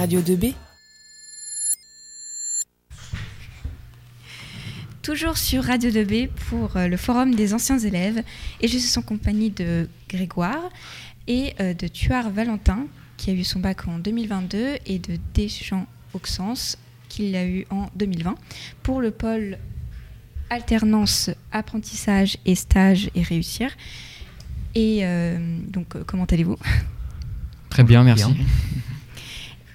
Radio 2B. Toujours sur Radio 2B pour euh, le forum des anciens élèves et je suis en compagnie de Grégoire et euh, de Tuard Valentin qui a eu son bac en 2022 et de Deschamps Auxence qu'il a eu en 2020 pour le pôle alternance apprentissage et stage et réussir. Et euh, donc comment allez-vous? Très bien, merci.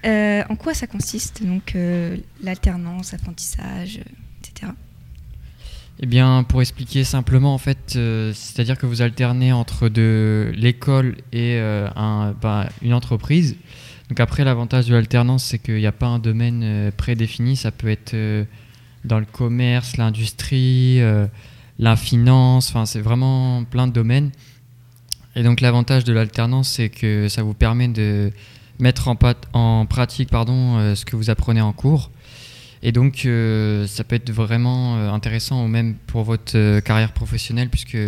Euh, en quoi ça consiste, donc, euh, l'alternance, apprentissage, etc. Eh bien, pour expliquer simplement, en fait, euh, c'est-à-dire que vous alternez entre de l'école et bah, une entreprise. Donc après, l'avantage de l'alternance, c'est qu'il n'y a pas un domaine prédéfini. Ça peut être dans le commerce, l'industrie, la finance. Enfin, c'est vraiment plein de domaines. Et donc l'avantage de l'alternance, c'est que ça vous permet de mettre en, pratique pardon, euh, ce que vous apprenez en cours. Et donc, euh, ça peut être vraiment euh, intéressant, ou même pour votre carrière professionnelle, puisque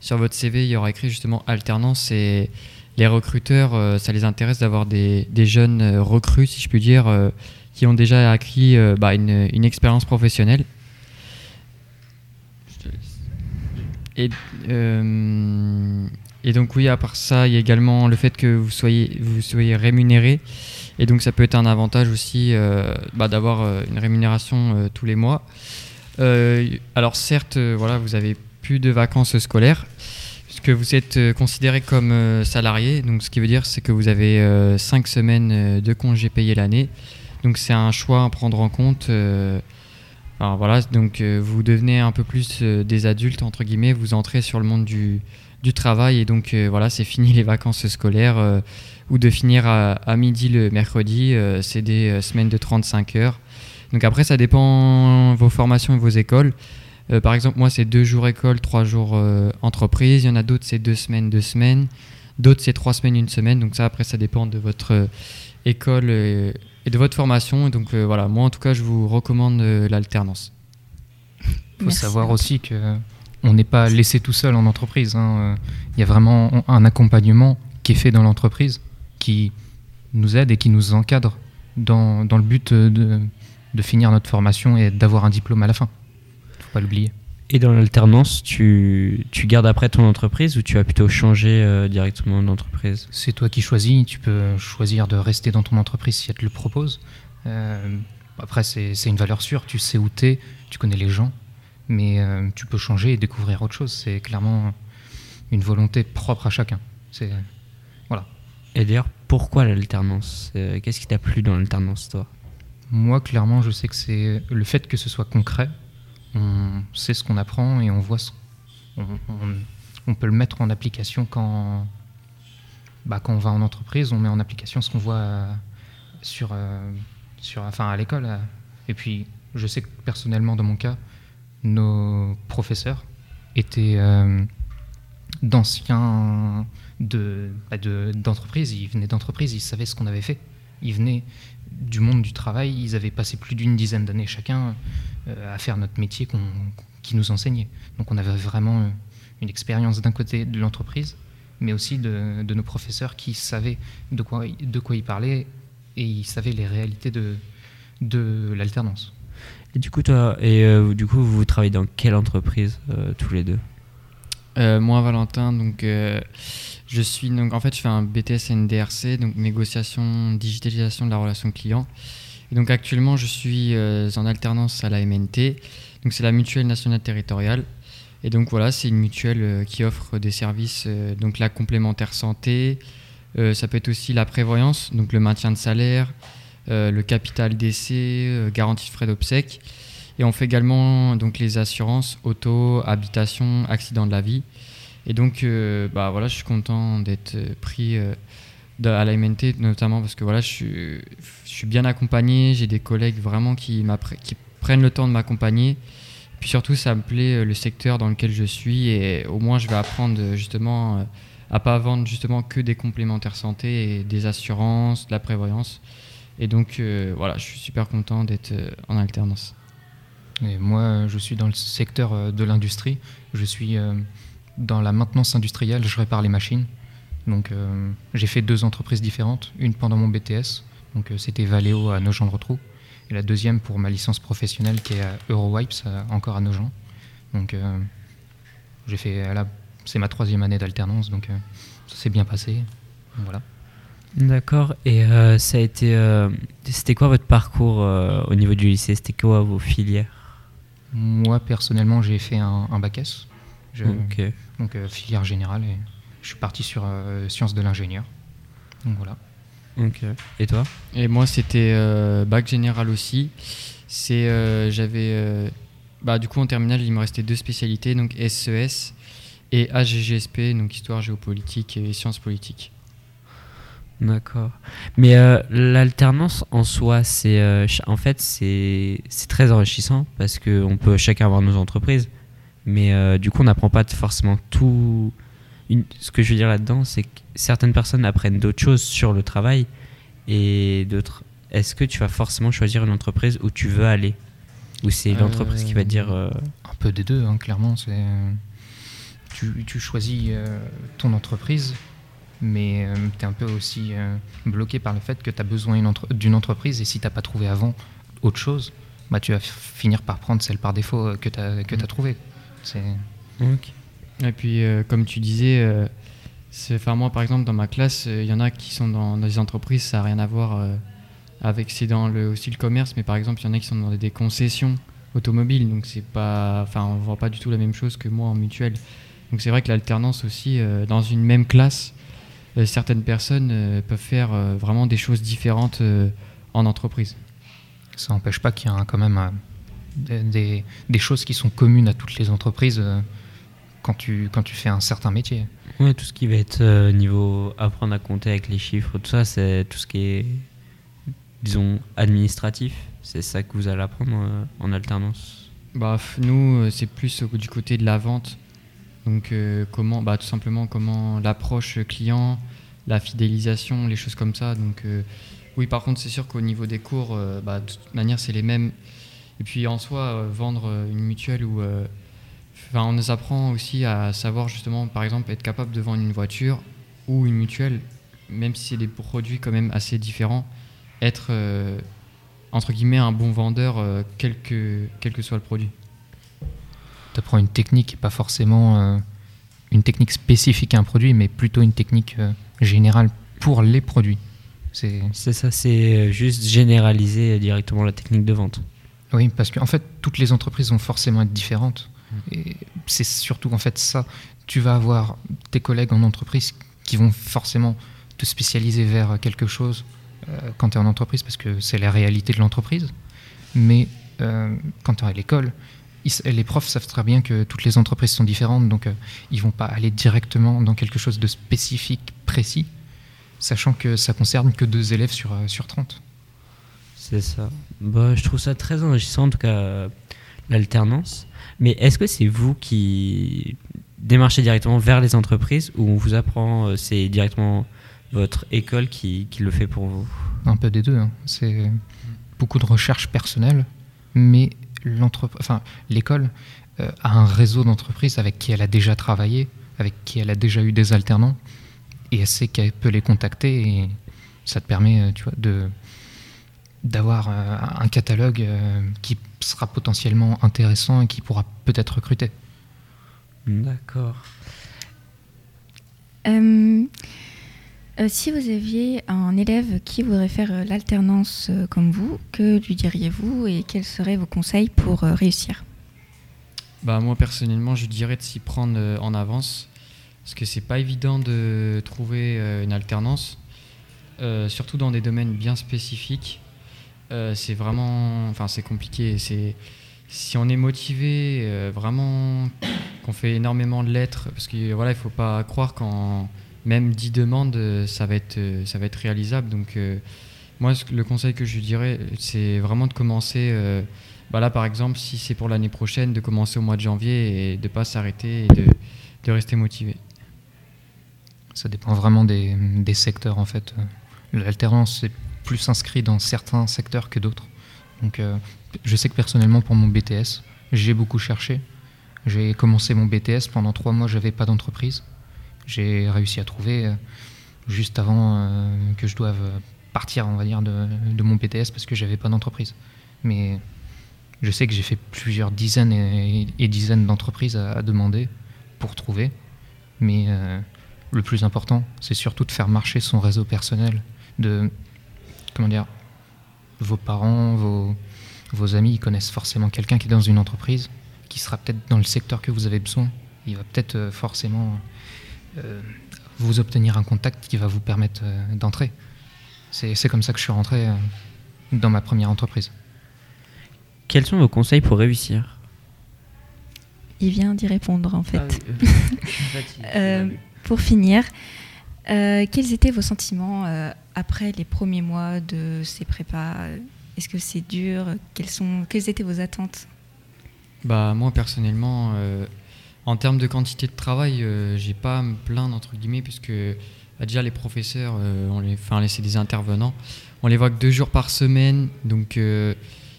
sur votre CV, il y aura écrit justement alternance. Et les recruteurs, ça les intéresse d'avoir des, des, jeunes recrues, si je puis dire, qui ont déjà acquis bah, une, une, expérience professionnelle. Et et donc oui, à part ça, il y a également le fait que vous soyez, vous soyez rémunéré. Et donc ça peut être un avantage aussi euh, bah, d'avoir euh, une rémunération euh, tous les mois. alors certes, voilà, vous avez plus de vacances scolaires, puisque vous êtes considéré comme salarié. Donc ce qui veut dire c'est que vous avez 5 semaines de congés payés l'année. Donc c'est un choix à prendre en compte. Alors voilà, donc vous devenez un peu plus des adultes entre guillemets. Vous entrez sur le monde du travail et donc euh, voilà, c'est fini les vacances scolaires euh, ou de finir à, midi le mercredi, euh, c'est des semaines de 35 heures. Donc après, ça dépend vos formations et vos écoles. par exemple, moi, c'est deux jours école, trois jours entreprise. Il y en a d'autres, c'est deux semaines, deux semaines. D'autres, c'est trois semaines, une semaine. Donc ça, après, ça dépend de votre école et, de votre formation. Et donc voilà, moi, en tout cas, je vous recommande l'alternance. Il faut savoir aussi que on n'est pas laissé tout seul en entreprise. Hein. Il y a vraiment un accompagnement qui est fait dans l'entreprise, qui nous aide et qui nous encadre dans, le but de, finir notre formation et d'avoir un diplôme à la fin. faut pas l'oublier. Et dans l'alternance, tu, gardes après ton entreprise ou tu vas plutôt changer euh, directement d'entreprise? C'est toi qui choisis. Tu peux choisir de rester dans ton entreprise si elle te le propose. Euh, après, c'est une valeur sûre. Tu sais où tu es, tu connais les gens mais euh, tu peux changer et découvrir autre chose. C'est clairement une volonté propre à chacun. C'est voilà. Et d'ailleurs, pourquoi l'alternance? Euh, Qu'est-ce qui t'a plu dans l'alternance, toi? Moi, clairement, je sais que c'est le fait que ce soit concret. On sait ce qu'on apprend et on voit ce... on, peut le mettre en application quand, bah, quand on va en entreprise. On met en application ce qu'on voit euh, sur, sur, enfin, à l'école. Et puis, je sais que personnellement, dans mon cas, nos professeurs étaient euh, d'anciens bah, d'entreprises, de, ils venaient d'entreprises, ils savaient ce qu'on avait fait. Ils venaient du monde du travail, ils avaient passé plus d'une dizaine d'années chacun euh, à faire notre métier qui nous enseignait. Donc on avait vraiment une expérience d'un côté de l'entreprise, mais aussi de, nos professeurs qui savaient de quoi, de quoi ils parlaient et ils savaient les réalités de, de l'alternance. Et du coup, toi, et euh, du coup, vous travaillez dans quelle entreprise euh, tous les deux? Euh, Moi, Valentin, donc je suis donc en fait, je fais un BTS NDRC, donc négociation, digitalisation de la relation client. Donc actuellement, je suis en alternance à la MNT, donc c'est la mutuelle nationale territoriale. Et donc voilà, c'est une mutuelle qui offre des services, donc la complémentaire santé, ça peut être aussi la prévoyance, donc le maintien de salaire, euh, le capital d'essai, euh, garantie de frais d'obsèques. Et on fait également donc, les assurances auto, habitation, accident de la vie. Et donc, euh, bah, voilà, je suis content d'être pris à la MNT, notamment parce que voilà, je suis, bien accompagné. J'ai des collègues vraiment qui, qui prennent le temps de m'accompagner. Puis surtout, ça me plaît le secteur dans lequel je suis et au moins, je vais apprendre justement à pas vendre justement que des complémentaires santé des assurances, de la prévoyance. Et donc, euh, voilà, je suis super content d'être euh, en alternance. Moi, je suis dans le secteur euh, de l'industrie. Je suis dans la maintenance industrielle, je répare les machines. Donc, j'ai fait deux entreprises différentes, une pendant mon BTS, Donc euh, c'était Valeo à Nogent-le-Rotrou. Et la deuxième pour ma licence professionnelle qui est à Eurowipes, euh, encore à Nogent. Donc euh, j'ai fait là, c'est ma troisième année d'alternance, donc euh, ça s'est bien passé. Voilà. D'accord. Et euh, ça a été. euh, C'était quoi votre parcours euh, au niveau du lycée? C'était quoi vos filières? Moi personnellement, j'ai fait un, un bac S, Je- donc euh, filière générale, et je suis parti sur euh, sciences de l'ingénieur. Donc voilà. Ok. Et toi? Et moi, c'était euh, bac général aussi. C'est, euh, j'avais, euh, bah, du coup, en terminale, il me restait deux spécialités, donc SES et AGGSP, donc histoire géopolitique et sciences politiques. D'accord. Mais euh, l'alternance en soi, c'est euh, en fait c'est c'est très enrichissant parce que on peut chacun avoir nos entreprises, mais euh, du coup on n'apprend pas forcément tout. Une- ce que je veux dire là-dedans, c'est que certaines personnes apprennent d'autres choses sur le travail et d'autres. Est-ce que tu vas forcément choisir une entreprise où tu veux aller, ou c'est Euh, l'entreprise qui va te dire euh, Un peu des deux, hein, clairement. C'est tu, tu choisis euh, ton entreprise, mais tu es un peu aussi euh, bloqué par le fait que tu as besoin une entre- d'une entreprise et si tu pas trouvé avant autre chose, bah, tu vas finir par prendre celle par défaut euh, que tu as, que Mm. trouvée. C'est. Et puis, euh, comme tu disais, euh, enfin, moi, par exemple, dans ma classe, euh, il y en a qui sont dans, des entreprises, ça n'a rien à voir avec, c'est dans aussi le commerce, mais par exemple, il y en a qui sont dans des concessions automobiles, donc c'est pas, enfin, on voit pas du tout la même chose que moi en mutuelle. Donc c'est vrai que l'alternance aussi, dans une même classe, certaines personnes peuvent faire vraiment des choses différentes en entreprise. Ça n'empêche pas qu'il y a quand même des, choses qui sont communes à toutes les entreprises quand, tu, quand tu fais un certain métier. Ouais, tout ce qui va être euh, niveau apprendre à compter avec les chiffres, tout ça, c'est tout ce qui est, disons, administratif. C'est ça que vous allez apprendre euh, en alternance. Bah, nous, euh, c'est plus du côté de la vente. Donc, euh, comment, bah, tout simplement, comment l'approche client, la fidélisation, les choses comme ça. Donc, oui, par contre, c'est sûr qu'au niveau des cours, bah, de toute manière, c'est les mêmes. Et puis, en soi, vendre une mutuelle ou. Enfin, on nous apprend aussi à savoir justement, par exemple, être capable de vendre une voiture ou une mutuelle, même si c'est des produits quand même assez différents, être euh, entre guillemets un bon vendeur, euh, quel, que, quel que soit le produit. tu apprends une technique et pas forcément euh, une technique spécifique à un produit, mais plutôt une technique euh, générale pour les produits. C'est ça, c'est juste généraliser directement la technique de vente. oui, parce qu'en fait, toutes les entreprises vont forcément être différentes. Et c'est surtout en fait ça. Tu vas avoir tes collègues en entreprise qui vont forcément te spécialiser vers quelque chose euh, quand tu es en entreprise, parce que c'est la réalité de l'entreprise. Mais euh, quand tu es à l'école, les profs savent très bien que toutes les entreprises sont différentes, donc euh, ils vont pas aller directement dans quelque chose de spécifique, précis, sachant que ça concerne que deux élèves sur, euh, sur 30. C'est ça. Bah, je trouve ça très enrichissant, en tout cas, l'alternance. Mais est-ce que c'est vous qui démarchez directement vers les entreprises ou on vous apprend, euh, c'est directement votre école qui, qui le fait pour vous? Un peu des deux. hein. C'est beaucoup de recherche personnelle, mais l'école euh, a un réseau d'entreprises avec qui elle a déjà travaillé, avec qui elle a déjà eu des alternants, et elle sait qu'elle peut les contacter, et ça te permet euh, tu vois, de d'avoir un catalogue qui sera potentiellement intéressant et qui pourra peut-être recruter. D'accord. Euh, euh, si vous aviez un élève qui voudrait faire euh, l'alternance euh, comme vous, que lui diriez-vous et quels seraient vos conseils pour euh, réussir? Bah, moi personnellement, je dirais de s'y prendre euh, en avance parce que c'est pas évident de trouver euh, une alternance, euh, surtout dans des domaines bien spécifiques. Euh, c'est vraiment, enfin c'est compliqué. C'est si on est motivé, euh, vraiment qu'on fait énormément de lettres, parce que voilà, il faut pas croire qu'en même 10 demandes, ça va être, euh, ça va être réalisable. Donc moi, le conseil que je dirais, c'est vraiment de commencer. bah là, par exemple, si c'est pour l'année prochaine, de commencer au mois de janvier et de pas s'arrêter et de, rester motivé. Ça dépend vraiment des, secteurs en fait. L'alternance est plus inscrit dans certains secteurs que d'autres. Donc euh, je sais que personnellement pour mon BTS, j'ai beaucoup cherché. J'ai commencé mon BTS pendant trois mois, j'avais pas d'entreprise. J'ai réussi à trouver euh, juste avant euh, que je doive partir, on va dire, de, mon BTS parce que j'avais pas d'entreprise. Mais je sais que j'ai fait plusieurs dizaines et, dizaines d'entreprises à, demander pour trouver. Mais le plus important, c'est surtout de faire marcher son réseau personnel, comment dire, vos parents, vos, vos amis, ils connaissent forcément quelqu'un qui est dans une entreprise, qui sera peut-être dans le secteur que vous avez besoin. Il va peut-être euh, forcément euh, vous obtenir un contact qui va vous permettre euh, d'entrer. C'est comme ça que je suis rentré euh, dans ma première entreprise. Quels sont vos conseils pour réussir? Il vient d'y répondre en fait. Ah oui, euh, en fait, il- Euh, pour finir, euh, quels étaient vos sentiments euh, après les premiers mois de ces prépas? Est-ce que c'est dur? Quelles, étaient vos attentes? Bah moi personnellement, euh, en termes de quantité de travail, j'ai pas à me plaindre entre guillemets puisque bah, déjà les professeurs, enfin c'est des intervenants, on les voit que deux jours par semaine, donc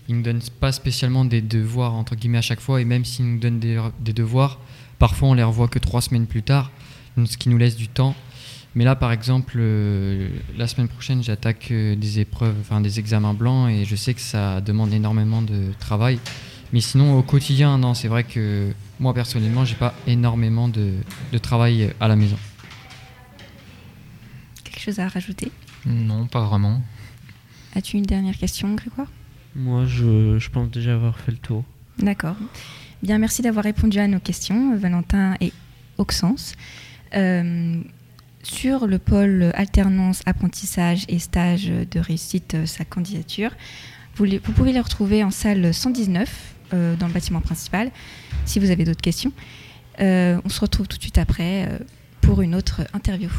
ils nous donnent pas spécialement des devoirs entre guillemets à chaque fois. Et même s'ils nous donnent des, devoirs, parfois on les revoit que trois semaines plus tard, ce qui nous laisse du temps. Mais là, par exemple, euh, la semaine prochaine, j'attaque euh, des épreuves, enfin des examens blancs, et je sais que ça demande énormément de travail. Mais sinon, au quotidien, non, c'est vrai que moi personnellement, j'ai pas énormément de, de travail à la maison. Quelque chose à rajouter? Non, pas vraiment. As-tu une dernière question, Grégoire? Moi, je, je pense déjà avoir fait le tour. D'accord. Bien, merci d'avoir répondu à nos questions, Valentin et Auxence. Euh, sur le pôle alternance, apprentissage et stage de réussite, euh, sa candidature, vous, pouvez les retrouver en salle 119 euh, dans le bâtiment principal si vous avez d'autres questions. Euh, on se retrouve tout de suite après pour une autre interview.